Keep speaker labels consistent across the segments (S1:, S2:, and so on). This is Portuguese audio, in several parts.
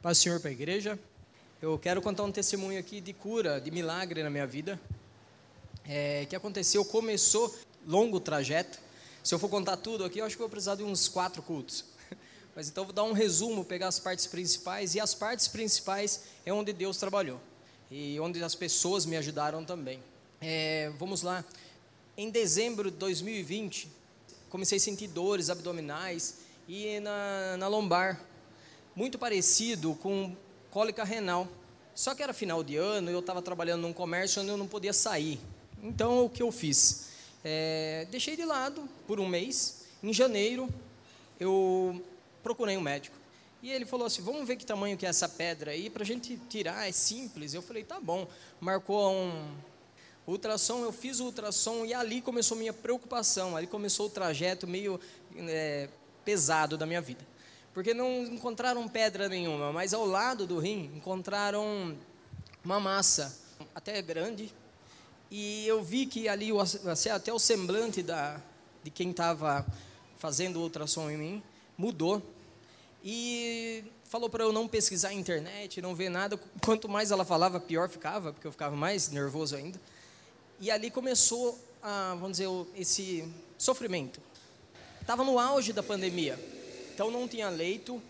S1: Paz Senhor para a igreja. Eu quero contar um testemunho aqui de cura, de milagre na minha vida. É, que aconteceu, começou longo trajeto. Se eu for contar tudo aqui, eu acho que vou precisar de uns quatro cultos. Mas então eu vou dar um resumo, pegar as partes principais. E as partes principais é onde Deus trabalhou. E onde as pessoas me ajudaram também. É, vamos lá. Em dezembro de 2020, comecei a sentir dores abdominais e na, na lombar muito parecido com cólica renal. Só que era final de ano, eu estava trabalhando num comércio onde eu não podia sair. Então, o que eu fiz? É, deixei de lado por um mês. Em janeiro, eu procurei um médico. E ele falou assim: Vamos ver que tamanho que é essa pedra aí, para a gente tirar, é simples. Eu falei: Tá bom. Marcou um ultrassom, eu fiz o ultrassom e ali começou minha preocupação. Ali começou o trajeto meio é, pesado da minha vida porque não encontraram pedra nenhuma, mas ao lado do rim encontraram uma massa, até grande, e eu vi que ali até o semblante da, de quem estava fazendo ultrassom em mim mudou. E falou para eu não pesquisar na internet, não ver nada. Quanto mais ela falava, pior ficava, porque eu ficava mais nervoso ainda. E ali começou, a, vamos dizer, esse sofrimento. Estava no auge da pandemia. Então não tinha leito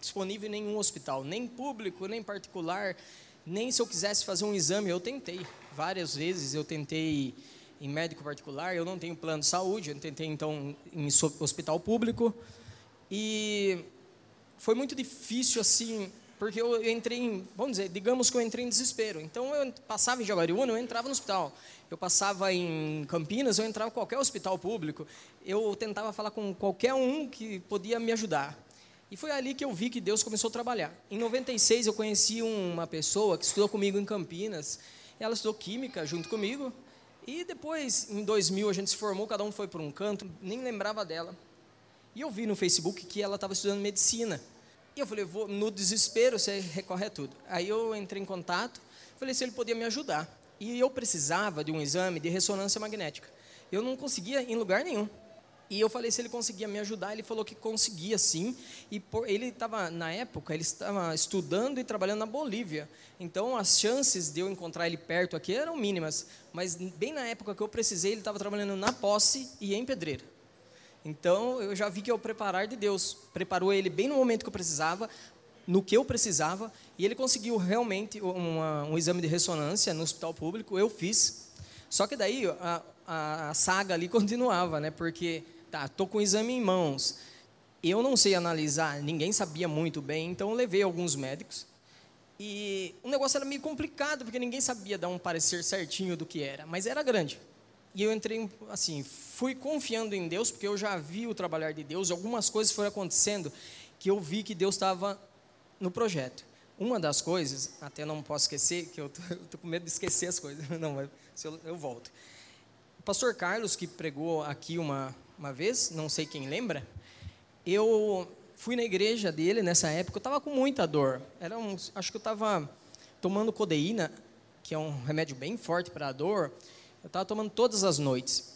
S1: disponível em nenhum hospital, nem público, nem particular, nem se eu quisesse fazer um exame, eu tentei. Várias vezes eu tentei em médico particular, eu não tenho plano de saúde, eu tentei então em hospital público. E foi muito difícil assim porque eu, entrei em, vamos dizer, digamos que eu entrei em desespero. Então eu passava em Jaguariúna, eu entrava no hospital. Eu passava em Campinas, eu entrava em qualquer hospital público. Eu tentava falar com qualquer um que podia me ajudar. E foi ali que eu vi que Deus começou a trabalhar. Em 96 eu conheci uma pessoa que estudou comigo em Campinas. Ela estudou química junto comigo. E depois, em 2000, a gente se formou, cada um foi por um canto, nem lembrava dela. E eu vi no Facebook que ela estava estudando medicina. E eu falei, vou, no desespero, você recorre a tudo. Aí eu entrei em contato, falei se ele podia me ajudar. E eu precisava de um exame de ressonância magnética. Eu não conseguia em lugar nenhum. E eu falei se ele conseguia me ajudar, ele falou que conseguia sim. E por, ele estava, na época, ele estava estudando e trabalhando na Bolívia. Então as chances de eu encontrar ele perto aqui eram mínimas. Mas bem na época que eu precisei, ele estava trabalhando na posse e em pedreira. Então, eu já vi que é o preparar de Deus. Preparou ele bem no momento que eu precisava, no que eu precisava, e ele conseguiu realmente uma, um exame de ressonância no hospital público. Eu fiz. Só que daí a, a, saga ali continuava, né? Porque, tá, tô com o exame em mãos. Eu não sei analisar, ninguém sabia muito bem, então levei alguns médicos. E o negócio era meio complicado, porque ninguém sabia dar um parecer certinho do que era, mas era grande. E eu entrei, assim, fui confiando em Deus, porque eu já vi o trabalhar de Deus, algumas coisas foram acontecendo que eu vi que Deus estava no projeto. Uma das coisas, até não posso esquecer, que eu estou com medo de esquecer as coisas, não, eu, eu volto. O pastor Carlos, que pregou aqui uma, uma vez, não sei quem lembra, eu fui na igreja dele nessa época, eu estava com muita dor. Era um, acho que eu estava tomando codeína, que é um remédio bem forte para a dor, eu estava tomando todas as noites.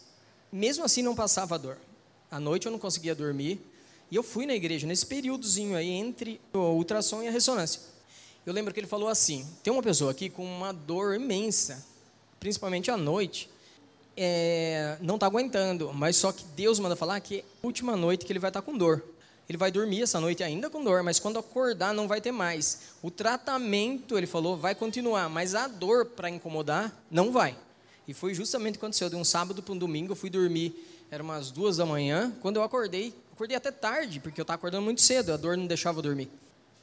S1: Mesmo assim não passava dor. À noite eu não conseguia dormir. E eu fui na igreja nesse períodozinho aí entre o ultrassom e a ressonância. Eu lembro que ele falou assim: tem uma pessoa aqui com uma dor imensa, principalmente à noite, é, não está aguentando, mas só que Deus manda falar que é a última noite que ele vai estar tá com dor. Ele vai dormir essa noite ainda com dor, mas quando acordar não vai ter mais. O tratamento, ele falou, vai continuar, mas a dor para incomodar não vai. E foi justamente o que aconteceu. De um sábado para um domingo, eu fui dormir, era umas duas da manhã. Quando eu acordei, acordei até tarde, porque eu estava acordando muito cedo, a dor não deixava eu dormir.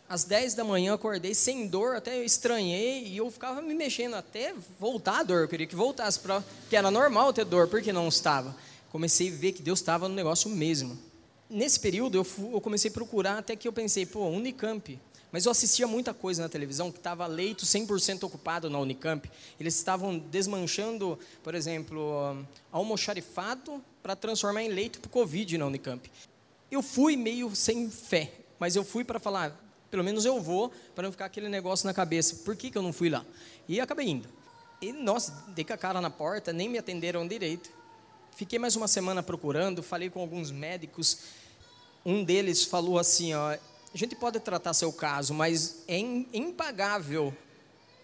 S1: Às 10 da manhã eu acordei sem dor, até eu estranhei e eu ficava me mexendo até voltar a dor. Eu queria que voltasse, pra, que era normal ter dor, porque não estava. Comecei a ver que Deus estava no negócio mesmo. Nesse período eu, fui, eu comecei a procurar até que eu pensei, pô, Unicamp, mas eu assistia muita coisa na televisão que estava leito 100% ocupado na Unicamp. Eles estavam desmanchando, por exemplo, almoxarifado para transformar em leito para o Covid na Unicamp. Eu fui meio sem fé, mas eu fui para falar, pelo menos eu vou, para não ficar aquele negócio na cabeça. Por que, que eu não fui lá? E acabei indo. E, nossa, dei com a cara na porta, nem me atenderam direito. Fiquei mais uma semana procurando, falei com alguns médicos. Um deles falou assim, ó, a gente pode tratar seu caso, mas é impagável.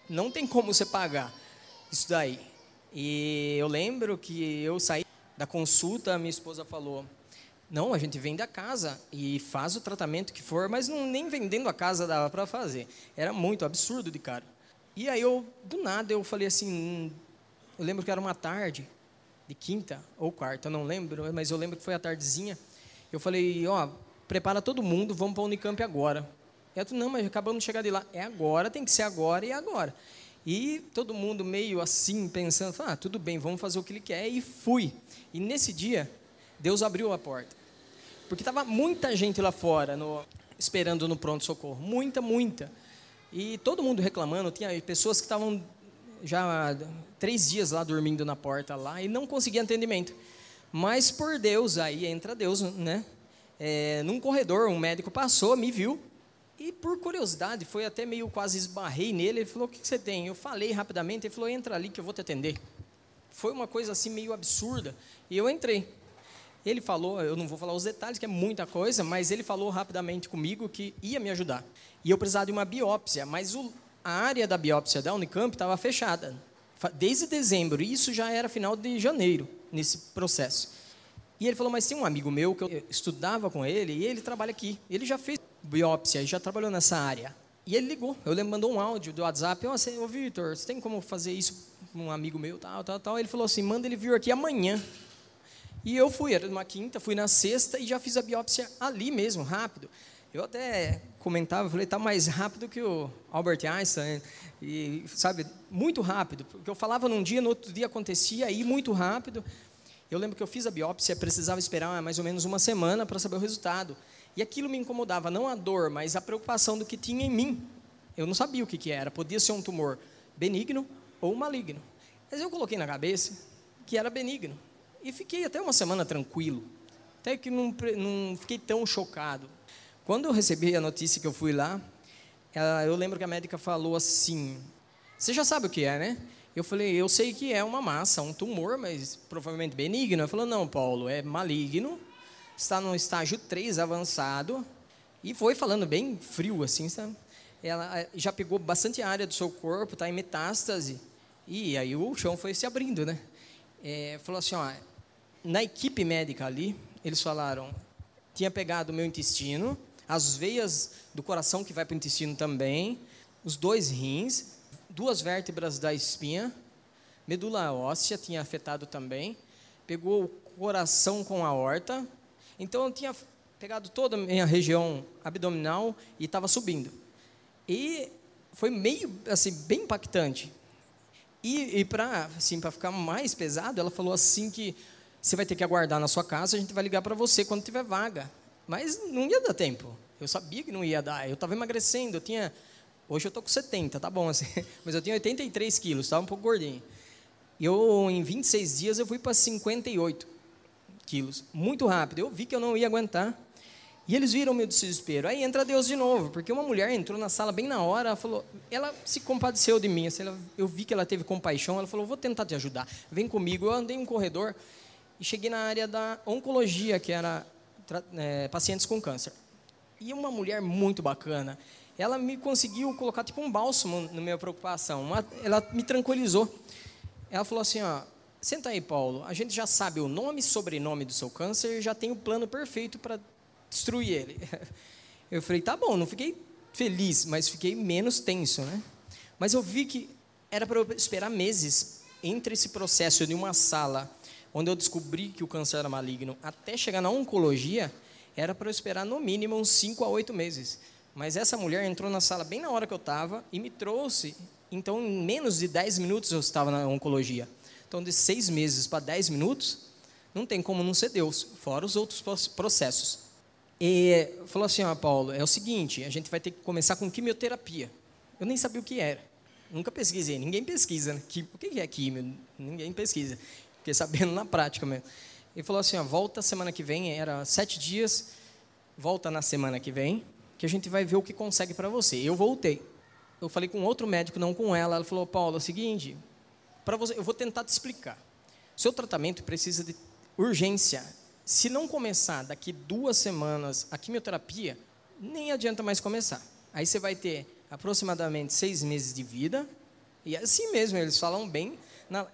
S1: Não tem como você pagar isso daí. E eu lembro que eu saí da consulta, minha esposa falou: Não, a gente vende a casa e faz o tratamento que for, mas não, nem vendendo a casa dava para fazer. Era muito absurdo de cara. E aí eu, do nada, eu falei assim: Eu lembro que era uma tarde, de quinta ou quarta, eu não lembro, mas eu lembro que foi a tardezinha. Eu falei: Ó, prepara todo mundo, vamos para a Unicamp agora. Eu falei, não, mas acabamos de chegar de lá. É agora, tem que ser agora e é agora. E todo mundo meio assim, pensando, ah, tudo bem, vamos fazer o que ele quer. E fui. E nesse dia, Deus abriu a porta. Porque estava muita gente lá fora, no, esperando no pronto-socorro. Muita, muita. E todo mundo reclamando. Tinha pessoas que estavam já três dias lá dormindo na porta lá e não conseguiam atendimento. Mas por Deus, aí entra Deus, né? É, num corredor, um médico passou, me viu, e por curiosidade, foi até meio quase esbarrei nele, ele falou, o que você tem? Eu falei rapidamente, ele falou, entra ali que eu vou te atender. Foi uma coisa assim meio absurda, e eu entrei. Ele falou, eu não vou falar os detalhes, que é muita coisa, mas ele falou rapidamente comigo que ia me ajudar. E eu precisava de uma biópsia, mas o, a área da biópsia da Unicamp estava fechada, desde dezembro, e isso já era final de janeiro, nesse processo. E ele falou, mas tem um amigo meu que eu estudava com ele e ele trabalha aqui. Ele já fez biópsia já trabalhou nessa área. E ele ligou, eu lembro, mandou um áudio do WhatsApp, ô oh, Vitor, você tem como fazer isso com um amigo meu, tal, tal, tal. Ele falou assim, manda ele vir aqui amanhã. E eu fui, era uma quinta, fui na sexta e já fiz a biópsia ali mesmo, rápido. Eu até comentava, falei, tá mais rápido que o Albert Einstein, e sabe, muito rápido, porque eu falava num dia, no outro dia acontecia, aí muito rápido. Eu lembro que eu fiz a biópsia, precisava esperar mais ou menos uma semana para saber o resultado. E aquilo me incomodava, não a dor, mas a preocupação do que tinha em mim. Eu não sabia o que, que era. Podia ser um tumor benigno ou maligno. Mas eu coloquei na cabeça que era benigno. E fiquei até uma semana tranquilo. Até que não, não fiquei tão chocado. Quando eu recebi a notícia que eu fui lá, eu lembro que a médica falou assim: Você já sabe o que é, né? Eu falei, eu sei que é uma massa, um tumor, mas provavelmente benigno. Ela falou, não, Paulo, é maligno, está no estágio 3 avançado. E foi falando bem frio, assim, sabe? Ela eh, já pegou bastante área do seu corpo, está em metástase. E aí o chão foi se abrindo, né? É, falou assim, ó, na equipe médica ali, eles falaram, tinha pegado o meu intestino, as veias do coração que vai para o intestino também, os dois rins, duas vértebras da espinha, medula óssea tinha afetado também, pegou o coração com a horta, então eu tinha pegado toda a minha região abdominal e estava subindo. E foi meio, assim, bem impactante. E, e para assim, ficar mais pesado, ela falou assim que você vai ter que aguardar na sua casa, a gente vai ligar para você quando tiver vaga. Mas não ia dar tempo. Eu sabia que não ia dar. Eu estava emagrecendo, eu tinha Hoje eu estou com 70, tá bom assim. Mas eu tinha 83 quilos, estava um pouco gordinho. E eu, em 26 dias, eu fui para 58 quilos. Muito rápido. Eu vi que eu não ia aguentar. E eles viram meu desespero. Aí entra Deus de novo, porque uma mulher entrou na sala bem na hora, ela falou, ela se compadeceu de mim, assim, eu vi que ela teve compaixão, ela falou, vou tentar te ajudar, vem comigo. Eu andei um corredor e cheguei na área da oncologia, que era é, pacientes com câncer. E uma mulher muito bacana, ela me conseguiu colocar tipo um bálsamo na minha preocupação. Ela me tranquilizou. Ela falou assim, ó, senta aí, Paulo. A gente já sabe o nome e sobrenome do seu câncer já tem o plano perfeito para destruir ele. Eu falei, tá bom. Não fiquei feliz, mas fiquei menos tenso, né? Mas eu vi que era para eu esperar meses entre esse processo de uma sala onde eu descobri que o câncer era maligno até chegar na oncologia, era para eu esperar no mínimo uns 5 a 8 meses. Mas essa mulher entrou na sala bem na hora que eu estava e me trouxe. Então, em menos de 10 minutos eu estava na oncologia. Então, de seis meses para 10 minutos, não tem como não ser Deus, fora os outros processos. E falou assim: ó, Paulo, é o seguinte, a gente vai ter que começar com quimioterapia. Eu nem sabia o que era. Nunca pesquisei, ninguém pesquisa. Né? O que é quimio? Ninguém pesquisa. Fiquei sabendo na prática mesmo. Ele falou assim: ó, volta semana que vem, era sete dias, volta na semana que vem, que a gente vai ver o que consegue para você. Eu voltei. Eu falei com outro médico, não com ela. Ela falou: Paulo, é o seguinte, para você, eu vou tentar te explicar. Seu tratamento precisa de urgência. Se não começar daqui duas semanas a quimioterapia, nem adianta mais começar. Aí você vai ter aproximadamente seis meses de vida, e é assim mesmo, eles falam bem.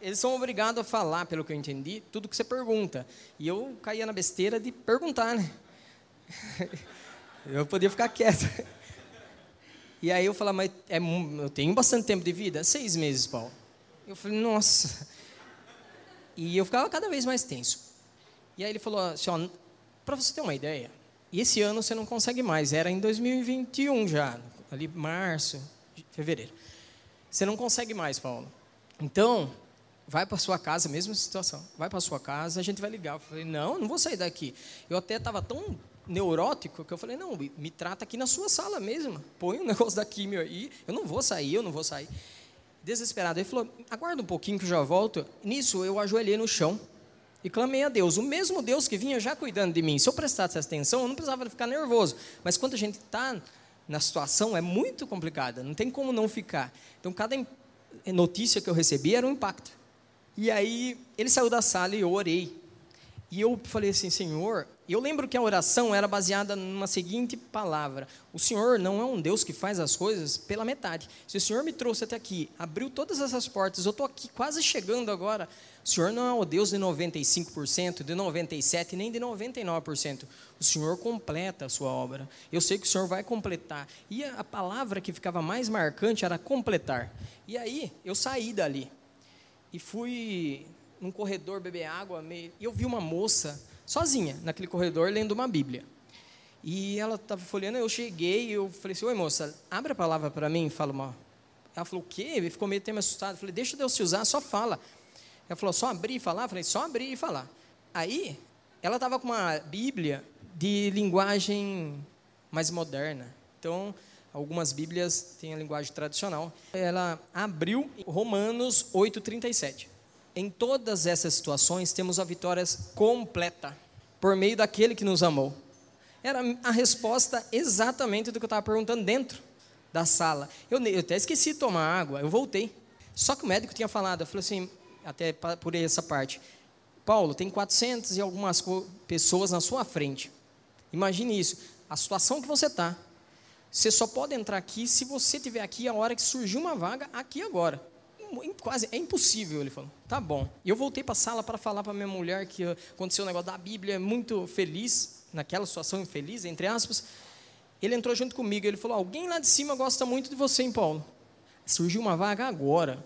S1: eles são obrigados a falar, pelo que eu entendi, tudo que você pergunta. E eu caía na besteira de perguntar, né? eu podia ficar quieto. E aí eu falava, mas é, eu tenho bastante tempo de vida? Seis meses, Paulo. Eu falei, nossa. E eu ficava cada vez mais tenso. E aí ele falou assim, para você ter uma ideia, esse ano você não consegue mais, era em 2021 já, ali março, fevereiro. Você não consegue mais, Paulo. Então, vai para sua casa, mesma situação. Vai para sua casa, a gente vai ligar. Eu falei, não, não vou sair daqui. Eu até estava tão neurótico que eu falei, não, me trata aqui na sua sala mesmo. Põe o um negócio da químio aí. Eu não vou sair, eu não vou sair. Desesperado. Ele falou, aguarda um pouquinho que eu já volto. Nisso, eu ajoelhei no chão e clamei a Deus. O mesmo Deus que vinha já cuidando de mim. Se eu prestasse atenção, eu não precisava ficar nervoso. Mas quando a gente está na situação, é muito complicada. Não tem como não ficar. Então, cada notícia que eu recebi era um impacto. E aí, ele saiu da sala e eu orei. E eu falei assim, Senhor, eu lembro que a oração era baseada numa seguinte palavra: O Senhor não é um Deus que faz as coisas pela metade. Se o Senhor me trouxe até aqui, abriu todas essas portas, eu estou aqui quase chegando agora. O Senhor não é o Deus de 95%, de 97%, nem de 99%. O Senhor completa a sua obra. Eu sei que o Senhor vai completar. E a palavra que ficava mais marcante era completar. E aí, eu saí dali e fui num corredor beber água, e eu vi uma moça sozinha naquele corredor lendo uma Bíblia. E ela estava folheando, eu cheguei e eu falei assim, oi moça, abre a palavra para mim, fala uma... Ela falou, o quê? Ele ficou meio tempo assustado. Eu falei, deixa Deus te usar, só fala. Ela falou, só abrir e falar? Eu falei, só abrir e falar. Aí, ela estava com uma Bíblia de linguagem mais moderna. Então, algumas Bíblias têm a linguagem tradicional. Ela abriu Romanos 8,37. Em todas essas situações, temos a vitória completa por meio daquele que nos amou. Era a resposta exatamente do que eu estava perguntando dentro da sala. Eu, eu, até esqueci de tomar água, eu voltei. Só que o médico tinha falado, eu falei assim, até por essa parte, Paulo, tem 400 e algumas pessoas na sua frente. Imagine isso, a situação que você está. Você só pode entrar aqui se você estiver aqui a hora que surgiu uma vaga, aqui agora quase, é impossível, ele falou. Tá bom. E eu voltei para a sala para falar para minha mulher que aconteceu o um negócio da Bíblia, muito feliz, naquela situação infeliz, entre aspas. Ele entrou junto comigo, ele falou, alguém lá de cima gosta muito de você, hein, Paulo? Surgiu uma vaga agora.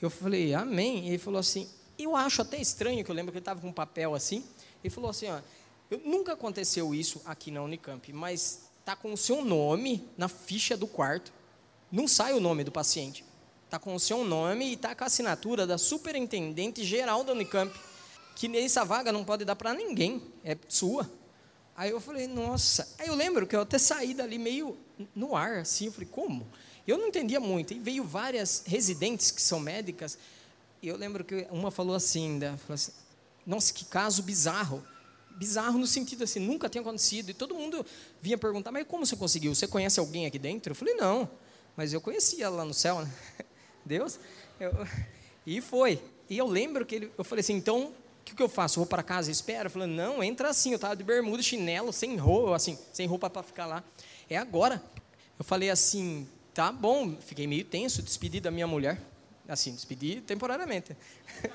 S1: Eu falei, amém. Ele falou assim, eu acho até estranho, que eu lembro que ele estava com um papel assim. Ele falou assim, ó, eu, nunca aconteceu isso aqui na Unicamp, mas tá com o seu nome na ficha do quarto. Não sai o nome do paciente está com o seu nome e está com a assinatura da superintendente geral da Unicamp, que essa vaga não pode dar para ninguém, é sua. Aí eu falei, nossa. Aí eu lembro que eu até saí dali meio no ar, assim, eu falei, como? Eu não entendia muito. E veio várias residentes que são médicas, e eu lembro que uma falou assim, né, falou assim nossa, que caso bizarro. Bizarro no sentido assim, nunca tinha acontecido. E todo mundo vinha perguntar, mas como você conseguiu? Você conhece alguém aqui dentro? Eu falei, não, mas eu conhecia lá no céu, né? Deus. Eu, e foi. E eu lembro que ele, eu falei assim, então, o que, que eu faço? vou para casa e espero? Eu falei, não, entra assim. Eu estava de bermuda, chinelo, sem roupa, assim, sem roupa para ficar lá. É agora. Eu falei assim, tá bom. Fiquei meio tenso, despedi da minha mulher. Assim, despedi temporariamente.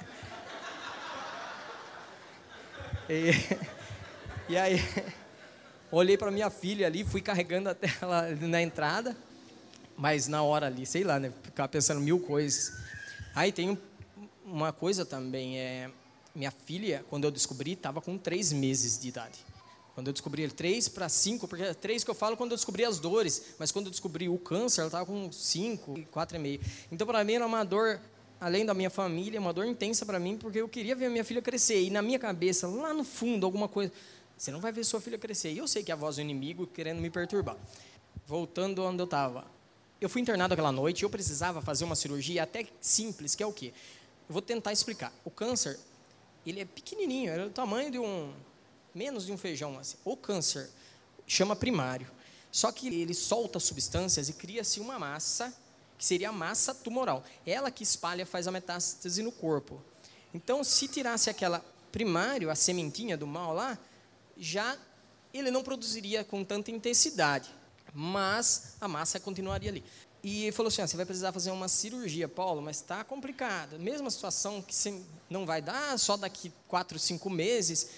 S1: e, e aí, olhei para minha filha ali, fui carregando até ela na entrada. Mas na hora ali, sei lá, né? Ficava pensando mil coisas. Aí tem uma coisa também, é, minha filha, quando eu descobri, estava com três meses de idade. Quando eu descobri três para cinco, porque é três que eu falo quando eu descobri as dores, mas quando eu descobri o câncer, ela estava com cinco, quatro e meio. Então, para mim, era uma dor, além da minha família, uma dor intensa para mim, porque eu queria ver a minha filha crescer. E na minha cabeça, lá no fundo, alguma coisa, você não vai ver sua filha crescer. E eu sei que é a voz do inimigo querendo me perturbar. Voltando onde eu estava eu fui internado aquela noite eu precisava fazer uma cirurgia até simples, que é o quê? Eu vou tentar explicar. O câncer, ele é pequenininho, é do tamanho de um menos de um feijão assim. O câncer chama primário. Só que ele solta substâncias e cria-se uma massa, que seria a massa tumoral. Ela que espalha faz a metástase no corpo. Então, se tirasse aquela primário, a sementinha do mal lá, já ele não produziria com tanta intensidade, mas a massa continuaria ali. E ele falou assim: ah, você vai precisar fazer uma cirurgia, Paulo, mas está complicado. Mesma situação que não vai dar só daqui quatro, cinco meses.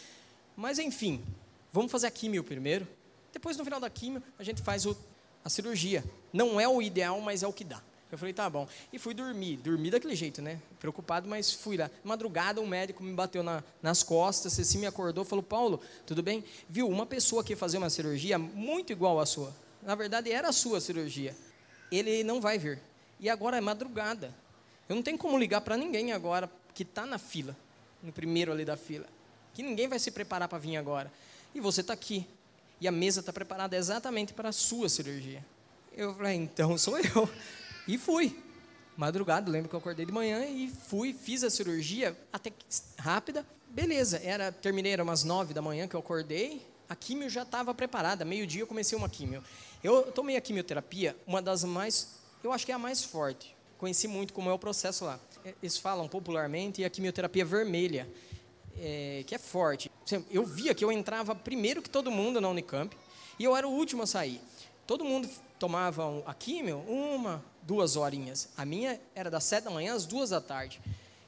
S1: Mas enfim, vamos fazer a químio primeiro. Depois, no final da químio, a gente faz o, a cirurgia. Não é o ideal, mas é o que dá. Eu falei, tá bom. E fui dormir. Dormi daquele jeito, né? Preocupado, mas fui lá. Madrugada, um médico me bateu na, nas costas, assim me acordou, falou, Paulo, tudo bem? Viu, uma pessoa que fazer uma cirurgia muito igual à sua. Na verdade, era a sua cirurgia ele não vai vir. E agora é madrugada. Eu não tenho como ligar para ninguém agora que está na fila, no primeiro ali da fila. Que ninguém vai se preparar para vir agora. E você está aqui. E a mesa está preparada exatamente para a sua cirurgia. Eu falei, então sou eu. E fui. Madrugada, lembro que eu acordei de manhã e fui, fiz a cirurgia, até rápida. Beleza, era, terminei, era umas nove da manhã que eu acordei. A químio já estava preparada. Meio-dia eu comecei uma químio. Eu tomei a quimioterapia, uma das mais, eu acho que é a mais forte. Conheci muito como é o processo lá. É, eles falam popularmente a quimioterapia vermelha, é, que é forte. Eu via que eu entrava primeiro que todo mundo na Unicamp e eu era o último a sair. Todo mundo tomava a quimio uma, duas horinhas. A minha era das sete da manhã às duas da tarde.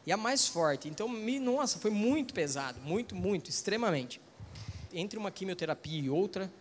S1: E a mais forte. Então, me, nossa, foi muito pesado, muito, muito, extremamente. Entre uma quimioterapia e outra,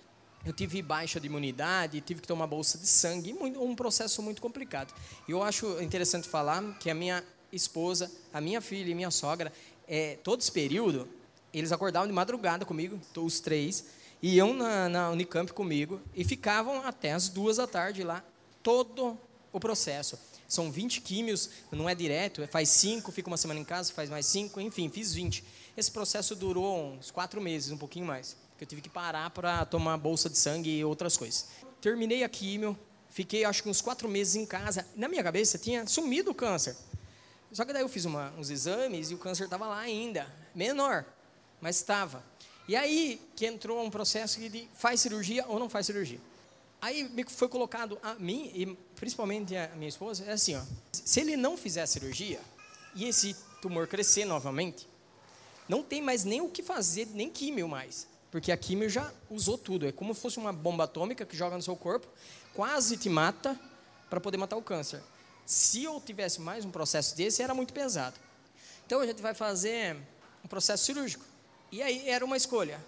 S1: eu tive baixa de imunidade, tive que tomar bolsa de sangue, um processo muito complicado. E eu acho interessante falar que a minha esposa, a minha filha e minha sogra, é, todo esse período, eles acordavam de madrugada comigo, os três, iam na, na Unicamp comigo e ficavam até as duas da tarde lá, todo o processo. São 20 químios, não é direto, faz cinco, fica uma semana em casa, faz mais cinco, enfim, fiz 20. Esse processo durou uns quatro meses, um pouquinho mais que eu tive que parar para tomar bolsa de sangue e outras coisas. Terminei a químio, fiquei acho que uns quatro meses em casa. Na minha cabeça tinha sumido o câncer. Só que daí eu fiz uma, uns exames e o câncer estava lá ainda, menor, mas estava. E aí que entrou um processo de faz cirurgia ou não faz cirurgia. Aí me foi colocado a mim e principalmente a minha esposa, é assim, ó, se ele não fizer a cirurgia e esse tumor crescer novamente, não tem mais nem o que fazer, nem químio mais. Porque a químio já usou tudo. É como se fosse uma bomba atômica que joga no seu corpo, quase te mata para poder matar o câncer. Se eu tivesse mais um processo desse, era muito pesado. Então a gente vai fazer um processo cirúrgico. E aí era uma escolha: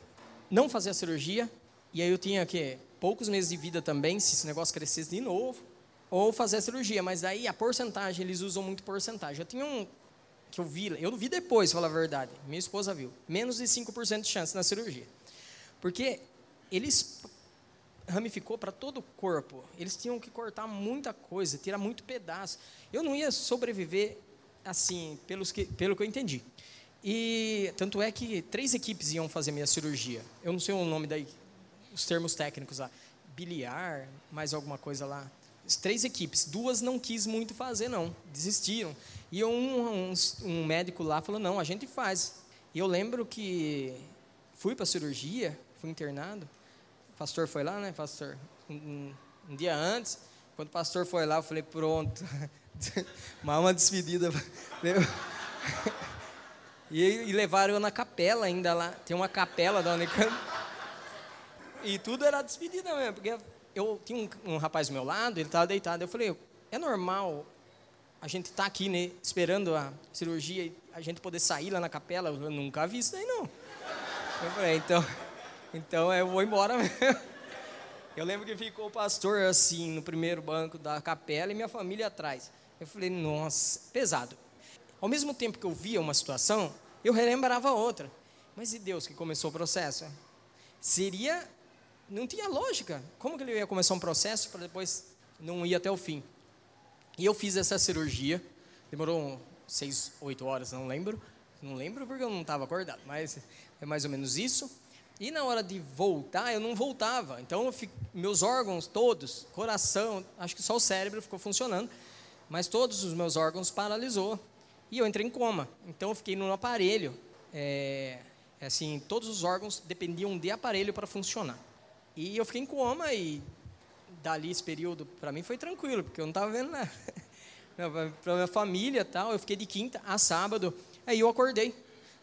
S1: não fazer a cirurgia, e aí eu tinha que poucos meses de vida também, se esse negócio crescesse de novo, ou fazer a cirurgia. Mas aí a porcentagem, eles usam muito porcentagem. Eu tinha um que eu vi, eu vi depois, falar a verdade. Minha esposa viu. Menos de 5% de chance na cirurgia. Porque eles ramificou para todo o corpo. Eles tinham que cortar muita coisa, tirar muito pedaço. Eu não ia sobreviver assim, pelos que, pelo que eu entendi. E tanto é que três equipes iam fazer minha cirurgia. Eu não sei o nome daí, os termos técnicos lá. Biliar, mais alguma coisa lá. Três equipes, duas não quis muito fazer não, desistiram. E um, um, um médico lá falou não, a gente faz. E eu lembro que fui para a cirurgia fui internado. O pastor foi lá, né, pastor? Um, um dia antes, quando o pastor foi lá, eu falei, pronto. Mal uma despedida. e, e levaram eu na capela ainda lá. Tem uma capela da Unicamp. E tudo era despedida mesmo, porque eu tinha um, um rapaz do meu lado, ele estava deitado. Eu falei, é normal a gente estar tá aqui né, esperando a cirurgia e a gente poder sair lá na capela? Eu nunca vi isso aí, não. Eu falei, então. Então eu vou embora mesmo. Eu lembro que ficou o pastor assim no primeiro banco da capela e minha família atrás. Eu falei, nossa, pesado. Ao mesmo tempo que eu via uma situação, eu relembrava outra. Mas e Deus que começou o processo? Seria. Não tinha lógica. Como que ele ia começar um processo para depois não ir até o fim? E eu fiz essa cirurgia. Demorou seis, oito horas, não lembro. Não lembro porque eu não estava acordado, mas é mais ou menos isso. E na hora de voltar, eu não voltava. Então, fico, meus órgãos todos, coração, acho que só o cérebro ficou funcionando, mas todos os meus órgãos paralisou. E eu entrei em coma. Então, eu fiquei num aparelho. É, assim, todos os órgãos dependiam de aparelho para funcionar. E eu fiquei em coma e dali esse período para mim foi tranquilo, porque eu não estava vendo nada. para minha família tal, eu fiquei de quinta a sábado. Aí eu acordei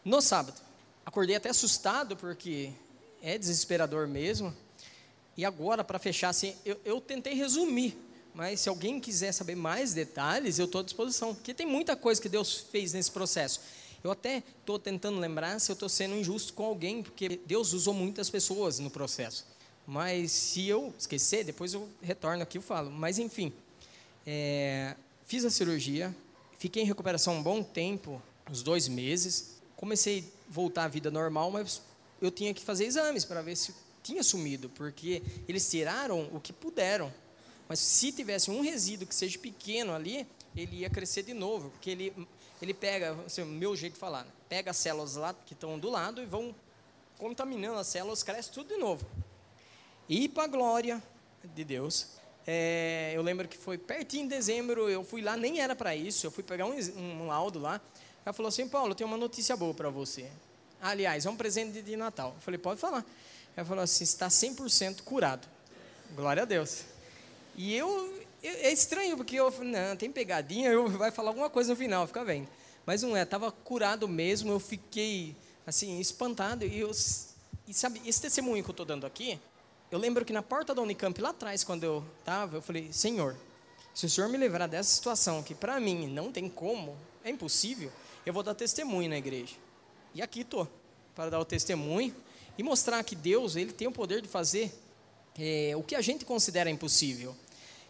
S1: no sábado. Acordei até assustado porque é desesperador mesmo. E agora, para fechar, assim, eu, eu tentei resumir, mas se alguém quiser saber mais detalhes, eu estou à disposição, porque tem muita coisa que Deus fez nesse processo. Eu até estou tentando lembrar se eu estou sendo injusto com alguém, porque Deus usou muitas pessoas no processo. Mas se eu esquecer, depois eu retorno aqui e falo. Mas enfim, é, fiz a cirurgia, fiquei em recuperação um bom tempo, uns dois meses. Comecei a voltar à vida normal, mas eu tinha que fazer exames para ver se tinha sumido, porque eles tiraram o que puderam. Mas se tivesse um resíduo que seja pequeno ali, ele ia crescer de novo, porque ele, ele pega, assim, meu jeito de falar, né? pega as células lá que estão do lado e vão contaminando as células, cresce tudo de novo. E para a glória de Deus, é, eu lembro que foi pertinho de dezembro, eu fui lá, nem era para isso, eu fui pegar um, um laudo lá. Ela falou assim: Paulo, eu tenho uma notícia boa para você. Aliás, é um presente de Natal. Eu falei: pode falar. Ela falou assim: está 100% curado. Glória a Deus. E eu, é estranho, porque eu não, tem pegadinha, eu vai falar alguma coisa no final, fica vendo. Mas não é, estava curado mesmo, eu fiquei assim, espantado. E, eu, e sabe, esse testemunho que eu estou dando aqui, eu lembro que na porta da Unicamp, lá atrás, quando eu estava, eu falei: Senhor, se o Senhor me livrar dessa situação, que para mim não tem como, é impossível, eu vou dar testemunho na igreja. E aqui estou, para dar o testemunho e mostrar que Deus ele tem o poder de fazer é, o que a gente considera impossível.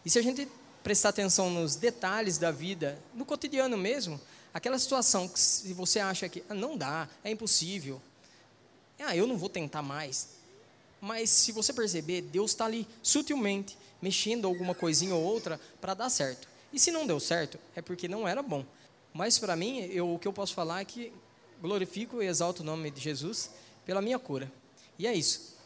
S1: E se a gente prestar atenção nos detalhes da vida, no cotidiano mesmo, aquela situação que se você acha que ah, não dá, é impossível, ah, eu não vou tentar mais. Mas se você perceber, Deus está ali sutilmente mexendo alguma coisinha ou outra para dar certo. E se não deu certo, é porque não era bom. Mas para mim, eu, o que eu posso falar é que glorifico e exalto o nome de Jesus pela minha cura. E é isso.